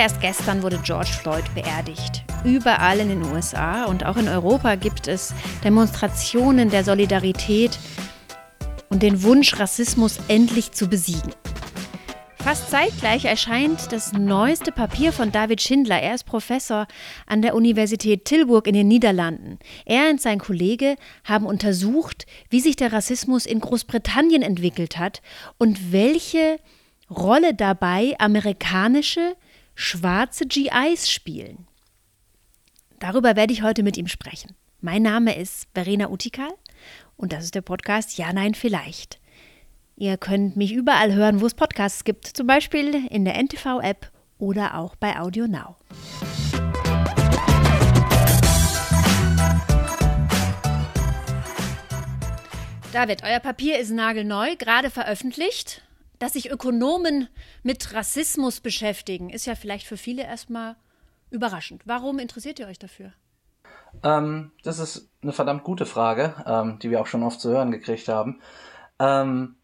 erst gestern wurde George Floyd beerdigt. Überall in den USA und auch in Europa gibt es Demonstrationen der Solidarität und den Wunsch, Rassismus endlich zu besiegen. Fast zeitgleich erscheint das neueste Papier von David Schindler. Er ist Professor an der Universität Tilburg in den Niederlanden. Er und sein Kollege haben untersucht, wie sich der Rassismus in Großbritannien entwickelt hat und welche Rolle dabei amerikanische schwarze GIs spielen. Darüber werde ich heute mit ihm sprechen. Mein Name ist Verena Utikal und das ist der Podcast Ja, Nein, Vielleicht. Ihr könnt mich überall hören, wo es Podcasts gibt, zum Beispiel in der NTV-App oder auch bei Audio Now. David, euer Papier ist nagelneu, gerade veröffentlicht. Dass sich Ökonomen mit Rassismus beschäftigen, ist ja vielleicht für viele erstmal überraschend. Warum interessiert ihr euch dafür? Ähm, das ist eine verdammt gute Frage, ähm, die wir auch schon oft zu hören gekriegt haben. Ähm,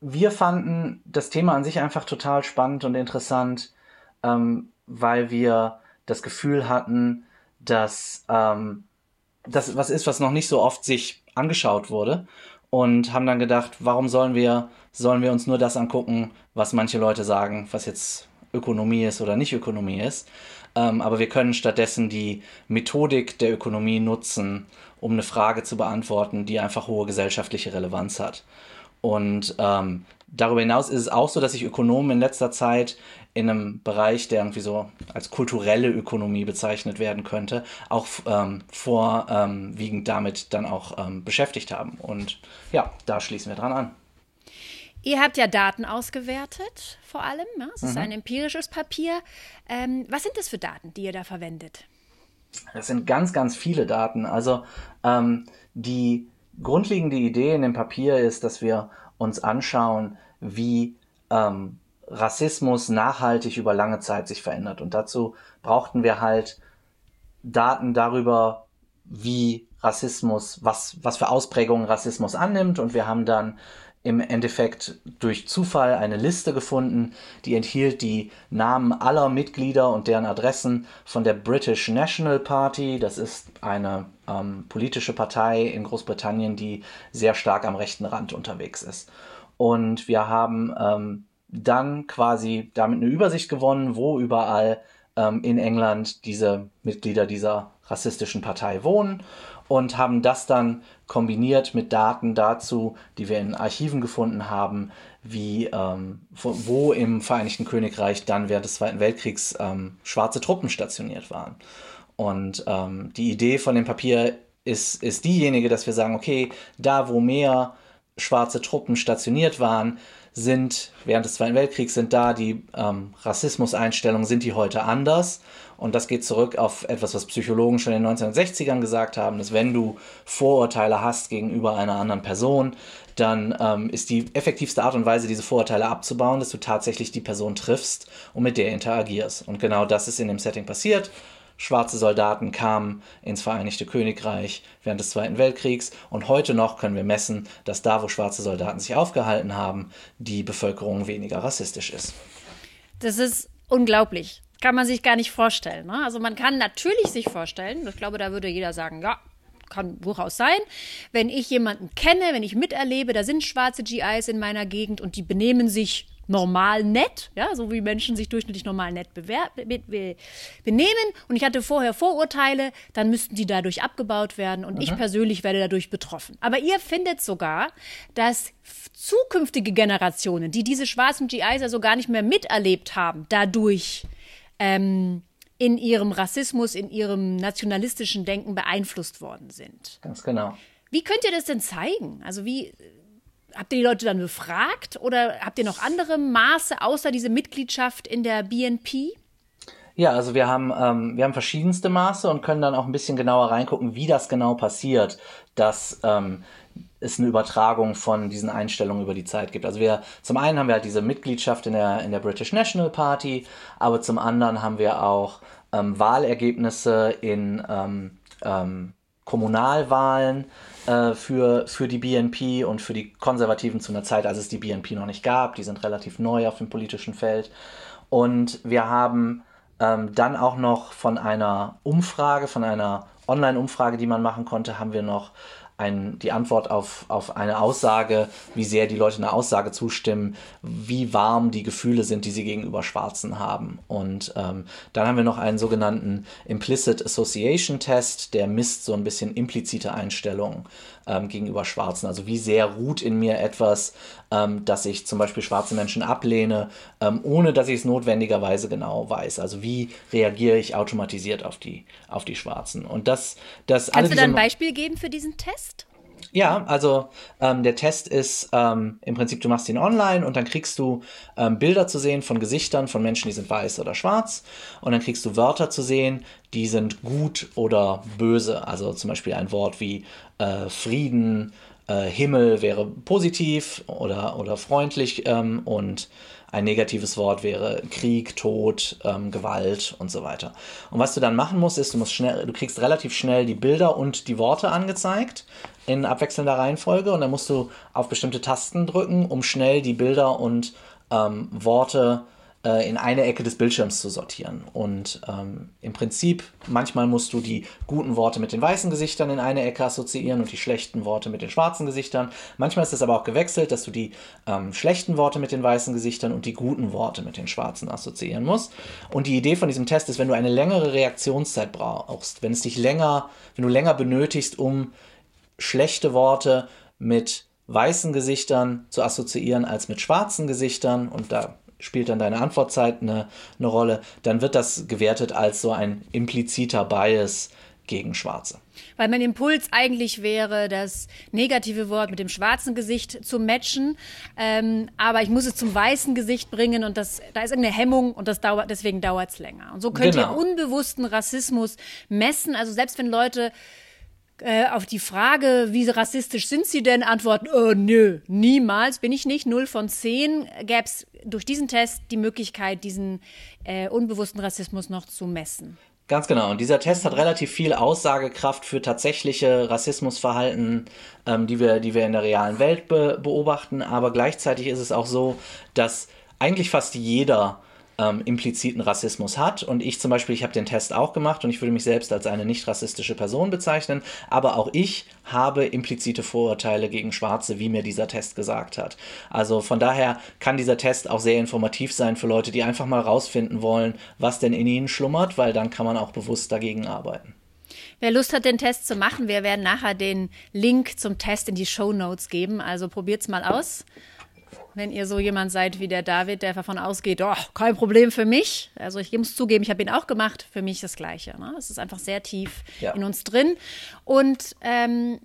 wir fanden das Thema an sich einfach total spannend und interessant, ähm, weil wir das Gefühl hatten, dass ähm, das was ist, was noch nicht so oft sich angeschaut wurde und haben dann gedacht, warum sollen wir sollen wir uns nur das angucken, was manche Leute sagen, was jetzt Ökonomie ist oder nicht Ökonomie ist. Ähm, aber wir können stattdessen die Methodik der Ökonomie nutzen, um eine Frage zu beantworten, die einfach hohe gesellschaftliche Relevanz hat. Und ähm, darüber hinaus ist es auch so, dass sich Ökonomen in letzter Zeit in einem Bereich, der irgendwie so als kulturelle Ökonomie bezeichnet werden könnte, auch ähm, vorwiegend damit dann auch ähm, beschäftigt haben. Und ja, da schließen wir dran an. Ihr habt ja Daten ausgewertet, vor allem. Ja? Es ist mhm. ein empirisches Papier. Ähm, was sind das für Daten, die ihr da verwendet? Das sind ganz, ganz viele Daten. Also ähm, die grundlegende Idee in dem Papier ist, dass wir uns anschauen, wie ähm, Rassismus nachhaltig über lange Zeit sich verändert. Und dazu brauchten wir halt Daten darüber, wie Rassismus, was, was für Ausprägungen Rassismus annimmt. Und wir haben dann im Endeffekt durch Zufall eine Liste gefunden, die enthielt die Namen aller Mitglieder und deren Adressen von der British National Party. Das ist eine ähm, politische Partei in Großbritannien, die sehr stark am rechten Rand unterwegs ist. Und wir haben ähm, dann quasi damit eine Übersicht gewonnen, wo überall ähm, in England diese Mitglieder dieser rassistischen Partei wohnen und haben das dann kombiniert mit Daten dazu, die wir in Archiven gefunden haben, wie ähm, wo im Vereinigten Königreich dann während des Zweiten Weltkriegs ähm, schwarze Truppen stationiert waren. Und ähm, die Idee von dem Papier ist, ist diejenige, dass wir sagen, okay, da wo mehr schwarze Truppen stationiert waren, sind während des Zweiten Weltkriegs sind da die ähm, Rassismuseinstellungen, sind die heute anders. Und das geht zurück auf etwas, was Psychologen schon in den 1960ern gesagt haben, dass wenn du Vorurteile hast gegenüber einer anderen Person, dann ähm, ist die effektivste Art und Weise, diese Vorurteile abzubauen, dass du tatsächlich die Person triffst und mit der interagierst. Und genau das ist in dem Setting passiert schwarze Soldaten kamen ins Vereinigte Königreich während des Zweiten Weltkriegs und heute noch können wir messen, dass da, wo schwarze Soldaten sich aufgehalten haben, die Bevölkerung weniger rassistisch ist. Das ist unglaublich. Kann man sich gar nicht vorstellen. Ne? Also man kann natürlich sich vorstellen, ich glaube, da würde jeder sagen, ja, kann durchaus sein. Wenn ich jemanden kenne, wenn ich miterlebe, da sind schwarze GIs in meiner Gegend und die benehmen sich normal nett, ja, so wie Menschen sich durchschnittlich normal nett be be benehmen. Und ich hatte vorher Vorurteile, dann müssten die dadurch abgebaut werden und mhm. ich persönlich werde dadurch betroffen. Aber ihr findet sogar, dass zukünftige Generationen, die diese schwarzen GIs also gar nicht mehr miterlebt haben, dadurch ähm, in ihrem Rassismus, in ihrem nationalistischen Denken beeinflusst worden sind. Ganz genau. Wie könnt ihr das denn zeigen? Also wie habt ihr die Leute dann befragt oder habt ihr noch andere Maße außer diese Mitgliedschaft in der BNP? Ja, also wir haben, ähm, wir haben verschiedenste Maße und können dann auch ein bisschen genauer reingucken, wie das genau passiert, dass ähm, es eine Übertragung von diesen Einstellungen über die Zeit gibt. Also wir, zum einen haben wir halt diese Mitgliedschaft in der, in der British National Party, aber zum anderen haben wir auch ähm, Wahlergebnisse in ähm, ähm, Kommunalwahlen äh, für, für die BNP und für die Konservativen zu einer Zeit, als es die BNP noch nicht gab. Die sind relativ neu auf dem politischen Feld. Und wir haben ähm, dann auch noch von einer Umfrage, von einer Online-Umfrage, die man machen konnte, haben wir noch ein, die Antwort auf, auf eine Aussage, wie sehr die Leute einer Aussage zustimmen, wie warm die Gefühle sind, die sie gegenüber Schwarzen haben. Und ähm, dann haben wir noch einen sogenannten Implicit Association Test, der misst so ein bisschen implizite Einstellungen ähm, gegenüber Schwarzen. Also wie sehr ruht in mir etwas, ähm, dass ich zum Beispiel schwarze Menschen ablehne, ähm, ohne dass ich es notwendigerweise genau weiß. Also wie reagiere ich automatisiert auf die, auf die Schwarzen. Und das, das Kannst du da ein Beispiel geben für diesen Test? Ja, also ähm, der Test ist ähm, im Prinzip, du machst ihn online und dann kriegst du ähm, Bilder zu sehen von Gesichtern von Menschen, die sind weiß oder schwarz. Und dann kriegst du Wörter zu sehen, die sind gut oder böse. Also zum Beispiel ein Wort wie äh, Frieden, äh, Himmel wäre positiv oder, oder freundlich ähm, und ein negatives Wort wäre Krieg, Tod, ähm, Gewalt und so weiter. Und was du dann machen musst, ist, du musst schnell, du kriegst relativ schnell die Bilder und die Worte angezeigt in abwechselnder Reihenfolge und dann musst du auf bestimmte Tasten drücken, um schnell die Bilder und ähm, Worte äh, in eine Ecke des Bildschirms zu sortieren. Und ähm, im Prinzip, manchmal musst du die guten Worte mit den weißen Gesichtern in eine Ecke assoziieren und die schlechten Worte mit den schwarzen Gesichtern. Manchmal ist es aber auch gewechselt, dass du die ähm, schlechten Worte mit den weißen Gesichtern und die guten Worte mit den schwarzen assoziieren musst. Und die Idee von diesem Test ist, wenn du eine längere Reaktionszeit brauchst, wenn es dich länger, wenn du länger benötigst, um schlechte Worte mit weißen Gesichtern zu assoziieren als mit schwarzen Gesichtern und da spielt dann deine Antwortzeit eine, eine Rolle, dann wird das gewertet als so ein impliziter Bias gegen Schwarze. Weil mein Impuls eigentlich wäre, das negative Wort mit dem schwarzen Gesicht zu matchen, ähm, aber ich muss es zum weißen Gesicht bringen und das, da ist irgendeine Hemmung und das dauert, deswegen dauert es länger. Und so könnt genau. ihr unbewussten Rassismus messen. Also selbst wenn Leute äh, auf die Frage, wie rassistisch sind Sie denn, antworten, oh, nö, niemals bin ich nicht, null von zehn, gäbe es durch diesen Test die Möglichkeit, diesen äh, unbewussten Rassismus noch zu messen. Ganz genau. Und dieser Test hat relativ viel Aussagekraft für tatsächliche Rassismusverhalten, ähm, die, wir, die wir in der realen Welt be beobachten. Aber gleichzeitig ist es auch so, dass eigentlich fast jeder ähm, impliziten Rassismus hat. Und ich zum Beispiel, ich habe den Test auch gemacht und ich würde mich selbst als eine nicht rassistische Person bezeichnen. Aber auch ich habe implizite Vorurteile gegen Schwarze, wie mir dieser Test gesagt hat. Also von daher kann dieser Test auch sehr informativ sein für Leute, die einfach mal rausfinden wollen, was denn in ihnen schlummert, weil dann kann man auch bewusst dagegen arbeiten. Wer Lust hat, den Test zu machen, wir werden nachher den Link zum Test in die Show Notes geben. Also probiert's mal aus wenn ihr so jemand seid wie der David, der davon ausgeht, oh, kein Problem für mich. Also ich muss zugeben, ich habe ihn auch gemacht, für mich das Gleiche. Ne? Es ist einfach sehr tief ja. in uns drin. Und ähm,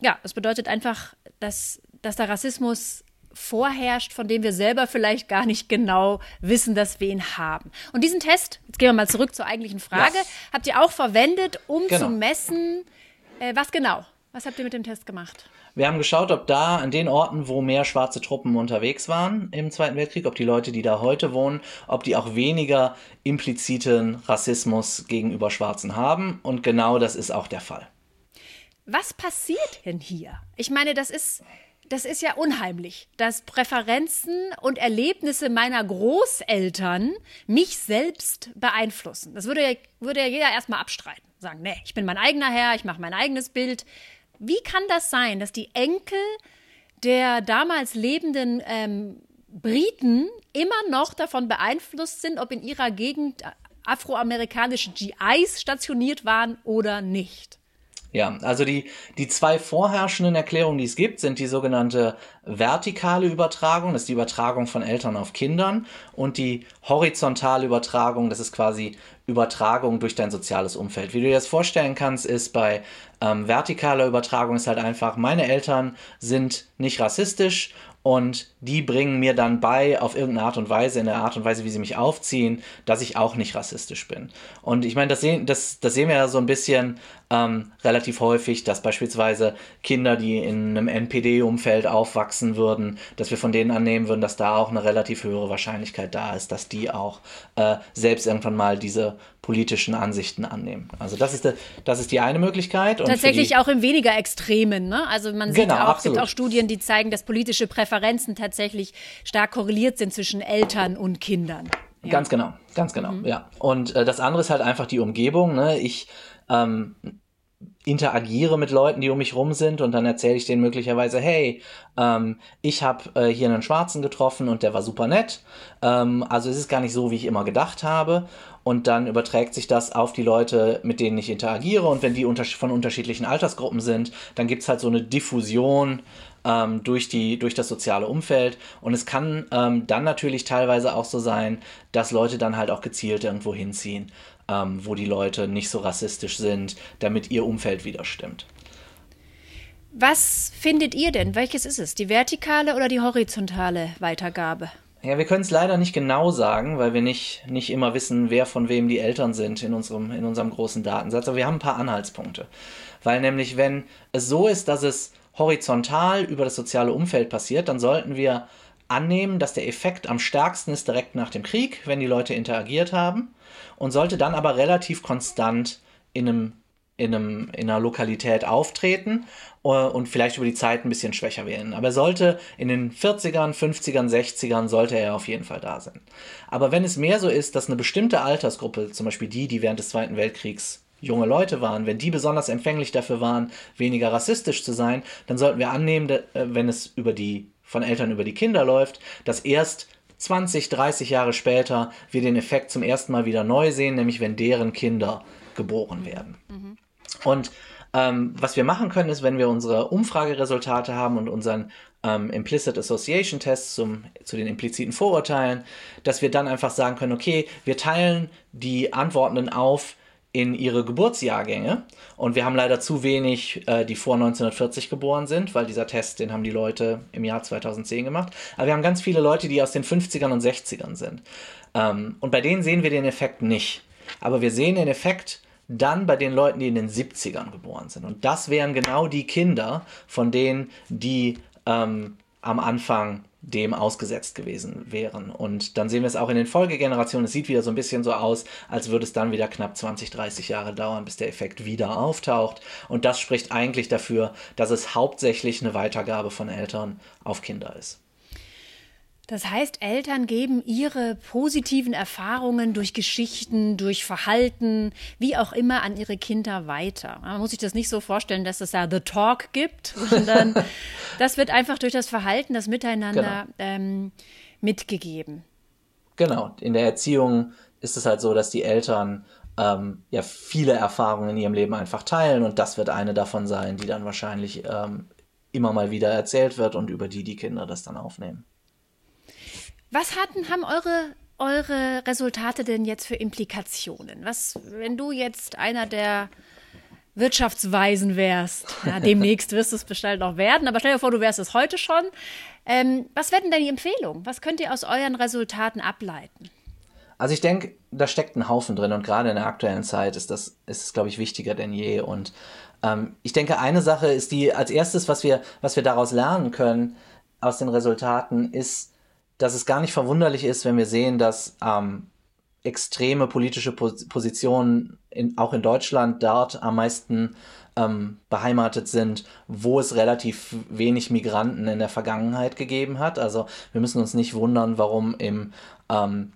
ja, es bedeutet einfach, dass, dass der Rassismus vorherrscht, von dem wir selber vielleicht gar nicht genau wissen, dass wir ihn haben. Und diesen Test, jetzt gehen wir mal zurück zur eigentlichen Frage, ja. habt ihr auch verwendet, um genau. zu messen, äh, was genau? Was habt ihr mit dem Test gemacht? Wir haben geschaut, ob da an den Orten, wo mehr schwarze Truppen unterwegs waren im Zweiten Weltkrieg, ob die Leute, die da heute wohnen, ob die auch weniger impliziten Rassismus gegenüber Schwarzen haben. Und genau das ist auch der Fall. Was passiert denn hier? Ich meine, das ist das ist ja unheimlich, dass Präferenzen und Erlebnisse meiner Großeltern mich selbst beeinflussen. Das würde ja, würde ja jeder erstmal abstreiten. Sagen, nee, ich bin mein eigener Herr, ich mache mein eigenes Bild. Wie kann das sein, dass die Enkel der damals lebenden ähm, Briten immer noch davon beeinflusst sind, ob in ihrer Gegend afroamerikanische GIs stationiert waren oder nicht? Ja, also die, die zwei vorherrschenden Erklärungen, die es gibt, sind die sogenannte vertikale Übertragung, das ist die Übertragung von Eltern auf Kindern, und die horizontale Übertragung, das ist quasi Übertragung durch dein soziales Umfeld. Wie du dir das vorstellen kannst, ist bei ähm, vertikaler Übertragung ist halt einfach, meine Eltern sind nicht rassistisch und die bringen mir dann bei, auf irgendeine Art und Weise, in der Art und Weise, wie sie mich aufziehen, dass ich auch nicht rassistisch bin. Und ich meine, das sehen, das, das sehen wir ja so ein bisschen ähm, relativ häufig, dass beispielsweise Kinder, die in einem NPD-Umfeld aufwachsen würden, dass wir von denen annehmen würden, dass da auch eine relativ höhere Wahrscheinlichkeit da ist, dass die auch äh, selbst irgendwann mal diese politischen Ansichten annehmen. Also das ist, de, das ist die eine Möglichkeit. Und Tatsächlich die, auch im weniger Extremen. Ne? Also man sieht genau, auch, es gibt auch Studien, die zeigen, dass politische Präferenzen tatsächlich stark korreliert sind zwischen Eltern und Kindern. Ja. Ganz genau, ganz genau, mhm. ja. Und äh, das andere ist halt einfach die Umgebung. Ne? Ich ähm, interagiere mit Leuten, die um mich rum sind und dann erzähle ich denen möglicherweise, hey, ähm, ich habe äh, hier einen Schwarzen getroffen und der war super nett. Ähm, also es ist gar nicht so, wie ich immer gedacht habe. Und dann überträgt sich das auf die Leute, mit denen ich interagiere. Und wenn die unter von unterschiedlichen Altersgruppen sind, dann gibt es halt so eine Diffusion ähm, durch, die, durch das soziale Umfeld. Und es kann ähm, dann natürlich teilweise auch so sein, dass Leute dann halt auch gezielt irgendwo hinziehen ähm, wo die Leute nicht so rassistisch sind, damit ihr Umfeld wieder stimmt. Was findet ihr denn? Welches ist es? Die vertikale oder die horizontale Weitergabe? Ja, wir können es leider nicht genau sagen, weil wir nicht, nicht immer wissen, wer von wem die Eltern sind in unserem, in unserem großen Datensatz. Aber wir haben ein paar Anhaltspunkte. Weil nämlich, wenn es so ist, dass es horizontal über das soziale Umfeld passiert, dann sollten wir annehmen, dass der Effekt am stärksten ist direkt nach dem Krieg, wenn die Leute interagiert haben und sollte dann aber relativ konstant in einem in, einem, in einer Lokalität auftreten äh, und vielleicht über die Zeit ein bisschen schwächer werden. Aber er sollte in den 40ern, 50ern, 60ern sollte er auf jeden Fall da sein. Aber wenn es mehr so ist, dass eine bestimmte Altersgruppe, zum Beispiel die, die während des Zweiten Weltkriegs junge Leute waren, wenn die besonders empfänglich dafür waren, weniger rassistisch zu sein, dann sollten wir annehmen, äh, wenn es über die von Eltern über die Kinder läuft, dass erst 20, 30 Jahre später wir den Effekt zum ersten Mal wieder neu sehen, nämlich wenn deren Kinder geboren werden. Mhm. Und ähm, was wir machen können, ist, wenn wir unsere Umfrageresultate haben und unseren ähm, Implicit Association Test zum, zu den impliziten Vorurteilen, dass wir dann einfach sagen können, okay, wir teilen die Antwortenden auf in ihre Geburtsjahrgänge. Und wir haben leider zu wenig, äh, die vor 1940 geboren sind, weil dieser Test, den haben die Leute im Jahr 2010 gemacht. Aber wir haben ganz viele Leute, die aus den 50ern und 60ern sind. Ähm, und bei denen sehen wir den Effekt nicht. Aber wir sehen den Effekt dann bei den Leuten, die in den 70ern geboren sind. Und das wären genau die Kinder von denen, die ähm, am Anfang dem ausgesetzt gewesen wären. Und dann sehen wir es auch in den Folgegenerationen. Es sieht wieder so ein bisschen so aus, als würde es dann wieder knapp 20, 30 Jahre dauern, bis der Effekt wieder auftaucht. Und das spricht eigentlich dafür, dass es hauptsächlich eine Weitergabe von Eltern auf Kinder ist. Das heißt, Eltern geben ihre positiven Erfahrungen durch Geschichten, durch Verhalten, wie auch immer, an ihre Kinder weiter. Man muss sich das nicht so vorstellen, dass es da The Talk gibt, sondern das wird einfach durch das Verhalten, das Miteinander genau. ähm, mitgegeben. Genau, in der Erziehung ist es halt so, dass die Eltern ähm, ja viele Erfahrungen in ihrem Leben einfach teilen und das wird eine davon sein, die dann wahrscheinlich ähm, immer mal wieder erzählt wird und über die die Kinder das dann aufnehmen. Was hatten, haben eure, eure Resultate denn jetzt für Implikationen? Was, wenn du jetzt einer der Wirtschaftsweisen wärst, ja, demnächst wirst du es bestimmt noch werden, aber stell dir vor, du wärst es heute schon. Ähm, was wären denn die Empfehlungen? Was könnt ihr aus euren Resultaten ableiten? Also ich denke, da steckt ein Haufen drin und gerade in der aktuellen Zeit ist das, ist es, glaube ich, wichtiger denn je. Und ähm, ich denke, eine Sache ist die, als erstes, was wir, was wir daraus lernen können aus den Resultaten, ist, dass es gar nicht verwunderlich ist, wenn wir sehen, dass ähm, extreme politische Pos Positionen in, auch in Deutschland dort am meisten ähm, beheimatet sind, wo es relativ wenig Migranten in der Vergangenheit gegeben hat. Also wir müssen uns nicht wundern, warum im, ähm,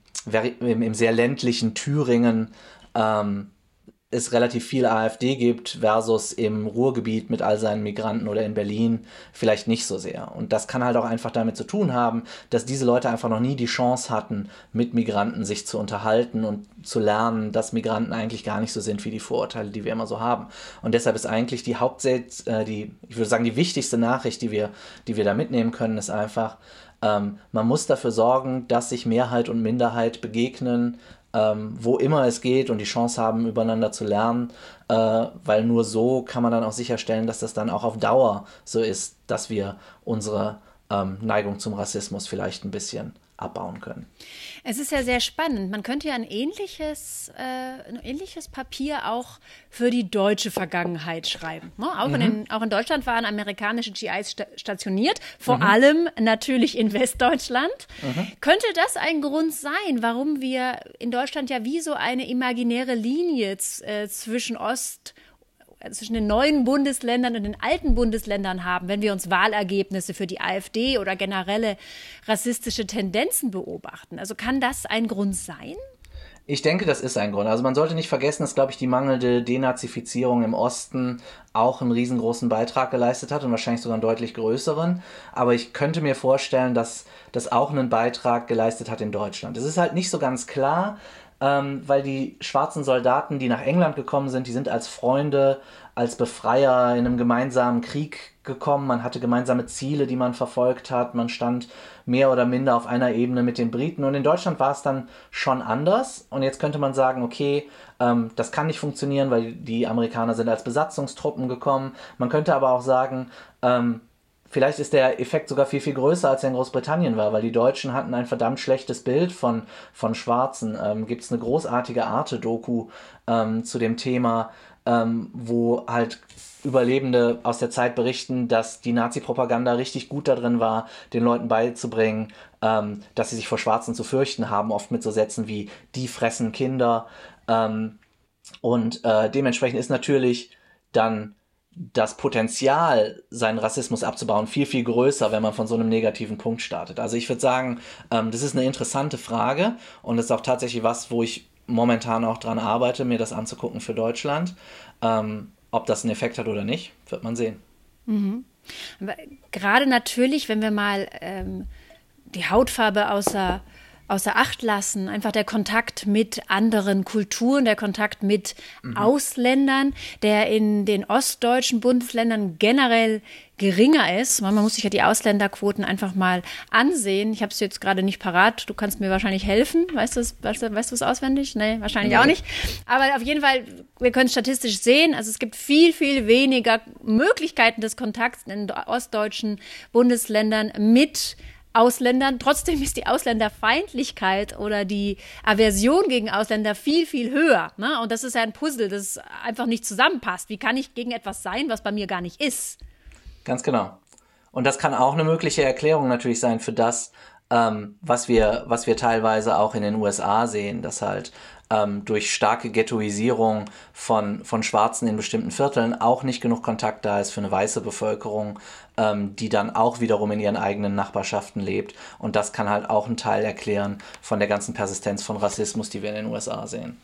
im, im, sehr ländlichen Thüringen ähm, es relativ viel AfD gibt versus im Ruhrgebiet mit all seinen Migranten oder in Berlin vielleicht nicht so sehr. Und das kann halt auch einfach damit zu tun haben, dass diese Leute einfach noch nie die Chance hatten, mit Migranten sich zu unterhalten und zu lernen, dass Migranten eigentlich gar nicht so sind wie die Vorurteile, die wir immer so haben. Und deshalb ist eigentlich die Hauptsätze, äh, die, ich würde sagen, die wichtigste Nachricht, die wir, die wir da mitnehmen können, ist einfach, ähm, man muss dafür sorgen, dass sich Mehrheit und Minderheit begegnen, ähm, wo immer es geht und die Chance haben, übereinander zu lernen, äh, weil nur so kann man dann auch sicherstellen, dass das dann auch auf Dauer so ist, dass wir unsere ähm, Neigung zum Rassismus vielleicht ein bisschen abbauen können. Es ist ja sehr spannend. Man könnte ja ein ähnliches, äh, ein ähnliches Papier auch für die deutsche Vergangenheit schreiben. Ne? Auch, mhm. in den, auch, in Deutschland waren amerikanische GIs sta stationiert, vor mhm. allem natürlich in Westdeutschland. Mhm. Könnte das ein Grund sein, warum wir in Deutschland ja wie so eine imaginäre Linie äh, zwischen Ost zwischen den neuen Bundesländern und den alten Bundesländern haben, wenn wir uns Wahlergebnisse für die AfD oder generelle rassistische Tendenzen beobachten. Also kann das ein Grund sein? Ich denke, das ist ein Grund. Also man sollte nicht vergessen, dass, glaube ich, die mangelnde Denazifizierung im Osten auch einen riesengroßen Beitrag geleistet hat und wahrscheinlich sogar einen deutlich größeren. Aber ich könnte mir vorstellen, dass das auch einen Beitrag geleistet hat in Deutschland. Es ist halt nicht so ganz klar, ähm, weil die schwarzen Soldaten, die nach England gekommen sind, die sind als Freunde, als Befreier in einem gemeinsamen Krieg gekommen. Man hatte gemeinsame Ziele, die man verfolgt hat. Man stand mehr oder minder auf einer Ebene mit den Briten. Und in Deutschland war es dann schon anders. Und jetzt könnte man sagen, okay, ähm, das kann nicht funktionieren, weil die Amerikaner sind als Besatzungstruppen gekommen. Man könnte aber auch sagen, ähm, vielleicht ist der Effekt sogar viel, viel größer, als er in Großbritannien war, weil die Deutschen hatten ein verdammt schlechtes Bild von, von Schwarzen. Ähm, Gibt es eine großartige Arte-Doku ähm, zu dem Thema, ähm, wo halt Überlebende aus der Zeit berichten, dass die Nazi-Propaganda richtig gut darin war, den Leuten beizubringen, ähm, dass sie sich vor Schwarzen zu fürchten haben, oft mit so Sätzen wie die fressen Kinder. Ähm, und äh, dementsprechend ist natürlich dann das Potenzial, seinen Rassismus abzubauen, viel, viel größer, wenn man von so einem negativen Punkt startet. Also ich würde sagen, ähm, das ist eine interessante Frage und ist auch tatsächlich was, wo ich momentan auch dran arbeite, mir das anzugucken für Deutschland. Ähm, ob das einen Effekt hat oder nicht, wird man sehen. Mhm. Gerade natürlich, wenn wir mal ähm, die Hautfarbe außer außer Acht lassen. Einfach der Kontakt mit anderen Kulturen, der Kontakt mit mhm. Ausländern, der in den ostdeutschen Bundesländern generell geringer ist. Man muss sich ja die Ausländerquoten einfach mal ansehen. Ich habe es jetzt gerade nicht parat. Du kannst mir wahrscheinlich helfen. Weißt du es weißt du, weißt auswendig? Nee, wahrscheinlich nee. auch nicht. Aber auf jeden Fall, wir können statistisch sehen, also es gibt viel, viel weniger Möglichkeiten des Kontakts in ostdeutschen Bundesländern mit Ausländern. Trotzdem ist die Ausländerfeindlichkeit oder die Aversion gegen Ausländer viel, viel höher. Ne? Und das ist ja ein Puzzle, das einfach nicht zusammenpasst. Wie kann ich gegen etwas sein, was bei mir gar nicht ist? Ganz genau. Und das kann auch eine mögliche Erklärung natürlich sein für das, ähm, was wir, was wir teilweise auch in den USA sehen, dass halt ähm, durch starke Ghettoisierung von, von Schwarzen in bestimmten Vierteln auch nicht genug Kontakt da ist für eine weiße Bevölkerung, ähm, die dann auch wiederum in ihren eigenen Nachbarschaften lebt. Und das kann halt auch einen Teil erklären von der ganzen Persistenz von Rassismus, die wir in den USA sehen.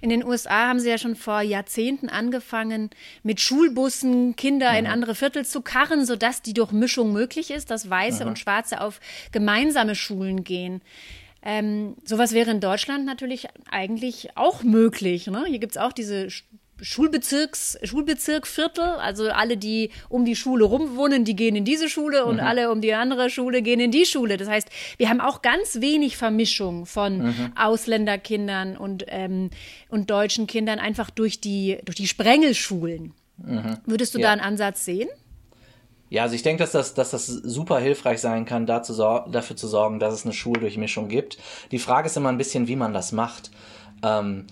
In den USA haben sie ja schon vor Jahrzehnten angefangen, mit Schulbussen Kinder mhm. in andere Viertel zu karren, sodass die Durchmischung möglich ist, dass Weiße mhm. und Schwarze auf gemeinsame Schulen gehen. Ähm, sowas wäre in Deutschland natürlich eigentlich auch möglich. Ne? Hier gibt es auch diese Schulbezirks, Schulbezirkviertel, also alle, die um die Schule rum wohnen, die gehen in diese Schule und mhm. alle um die andere Schule gehen in die Schule. Das heißt, wir haben auch ganz wenig Vermischung von mhm. Ausländerkindern und, ähm, und deutschen Kindern einfach durch die, durch die Sprengelschulen. Mhm. Würdest du ja. da einen Ansatz sehen? Ja, also ich denke, dass das, dass das super hilfreich sein kann, dazu, dafür zu sorgen, dass es eine Schuldurchmischung gibt. Die Frage ist immer ein bisschen, wie man das macht. Ähm,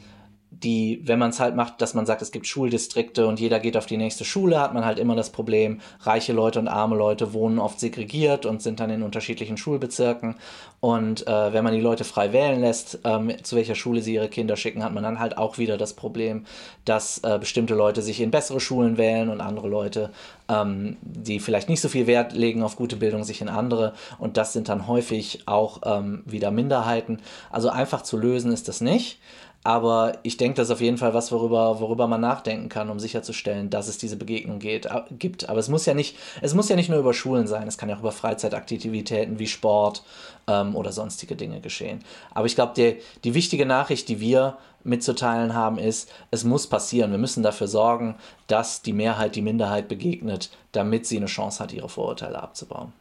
die, wenn man es halt macht, dass man sagt, es gibt Schuldistrikte und jeder geht auf die nächste Schule, hat man halt immer das Problem, reiche Leute und arme Leute wohnen oft segregiert und sind dann in unterschiedlichen Schulbezirken. Und äh, wenn man die Leute frei wählen lässt, ähm, zu welcher Schule sie ihre Kinder schicken, hat man dann halt auch wieder das Problem, dass äh, bestimmte Leute sich in bessere Schulen wählen und andere Leute, ähm, die vielleicht nicht so viel Wert legen auf gute Bildung, sich in andere. Und das sind dann häufig auch ähm, wieder Minderheiten. Also einfach zu lösen ist das nicht. Aber ich denke, das ist auf jeden Fall was, worüber, worüber man nachdenken kann, um sicherzustellen, dass es diese Begegnung geht, gibt. Aber es muss ja nicht, es muss ja nicht nur über Schulen sein, es kann ja auch über Freizeitaktivitäten wie Sport ähm, oder sonstige Dinge geschehen. Aber ich glaube, die, die wichtige Nachricht, die wir mitzuteilen haben, ist, es muss passieren. Wir müssen dafür sorgen, dass die Mehrheit die Minderheit begegnet, damit sie eine Chance hat, ihre Vorurteile abzubauen.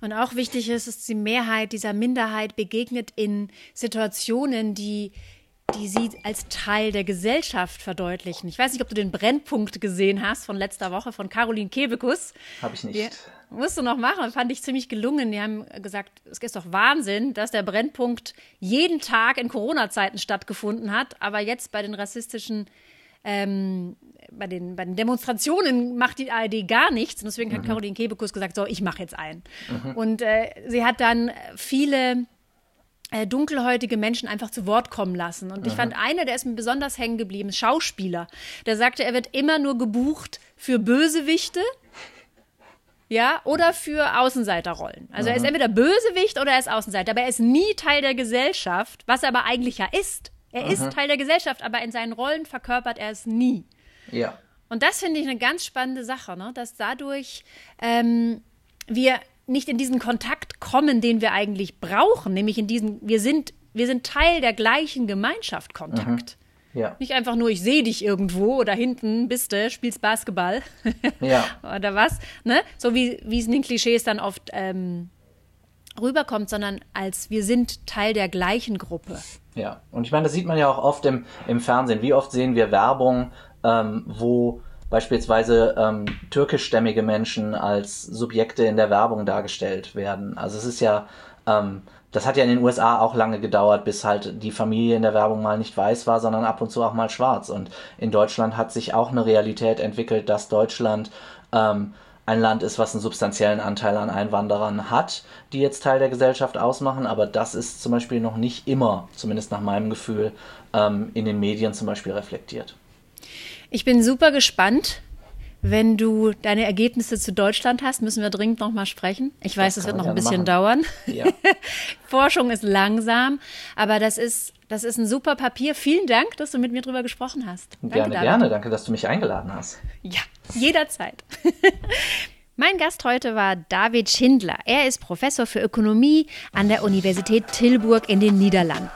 Und auch wichtig ist, dass die Mehrheit dieser Minderheit begegnet in Situationen, die die sie als Teil der Gesellschaft verdeutlichen. Ich weiß nicht, ob du den Brennpunkt gesehen hast von letzter Woche von Caroline Kebekus. Habe ich nicht. Die, musst du noch machen, fand ich ziemlich gelungen. Die haben gesagt, es ist doch Wahnsinn, dass der Brennpunkt jeden Tag in Corona-Zeiten stattgefunden hat, aber jetzt bei den rassistischen ähm, bei, den, bei den Demonstrationen macht die ARD gar nichts. Und deswegen mhm. hat Caroline Kebekus gesagt, so, ich mache jetzt einen. Mhm. Und äh, sie hat dann viele dunkelhäutige Menschen einfach zu Wort kommen lassen. Und ich fand einer, der ist mir besonders hängen geblieben, Schauspieler. Der sagte, er wird immer nur gebucht für Bösewichte. Ja, oder für Außenseiterrollen. Also er ist entweder Bösewicht oder er ist Außenseiter, aber er ist nie Teil der Gesellschaft, was er aber eigentlich ja ist. Er ist Teil der Gesellschaft, aber in seinen Rollen verkörpert er es nie. Ja. Und das finde ich eine ganz spannende Sache, ne? dass dadurch ähm, wir nicht in diesen Kontakt kommen, den wir eigentlich brauchen, nämlich in diesen, wir sind, wir sind Teil der gleichen Gemeinschaft Kontakt. Ja. Nicht einfach nur, ich sehe dich irgendwo oder hinten bist du, spielst Basketball Ja. oder was, ne? So wie, wie es in den Klischees dann oft ähm, rüberkommt, sondern als wir sind Teil der gleichen Gruppe. Ja, und ich meine, das sieht man ja auch oft im, im Fernsehen. Wie oft sehen wir Werbung, ähm, wo beispielsweise ähm, türkischstämmige Menschen als Subjekte in der Werbung dargestellt werden. Also es ist ja, ähm, das hat ja in den USA auch lange gedauert, bis halt die Familie in der Werbung mal nicht weiß war, sondern ab und zu auch mal schwarz. Und in Deutschland hat sich auch eine Realität entwickelt, dass Deutschland ähm, ein Land ist, was einen substanziellen Anteil an Einwanderern hat, die jetzt Teil der Gesellschaft ausmachen, aber das ist zum Beispiel noch nicht immer, zumindest nach meinem Gefühl, ähm, in den Medien zum Beispiel reflektiert. Ich bin super gespannt. Wenn du deine Ergebnisse zu Deutschland hast, müssen wir dringend nochmal sprechen. Ich weiß, es wird noch ein bisschen machen. dauern. Ja. Forschung ist langsam, aber das ist, das ist ein super Papier. Vielen Dank, dass du mit mir drüber gesprochen hast. Danke, gerne, David. gerne. Danke, dass du mich eingeladen hast. Ja, jederzeit. Mein Gast heute war David Schindler. Er ist Professor für Ökonomie an der Universität Tilburg in den Niederlanden.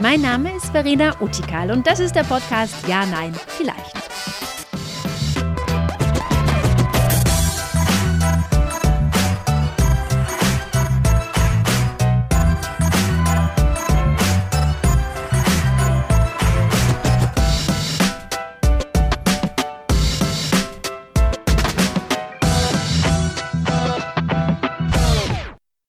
Mein Name ist Verena Utikal und das ist der Podcast Ja, Nein, Vielleicht.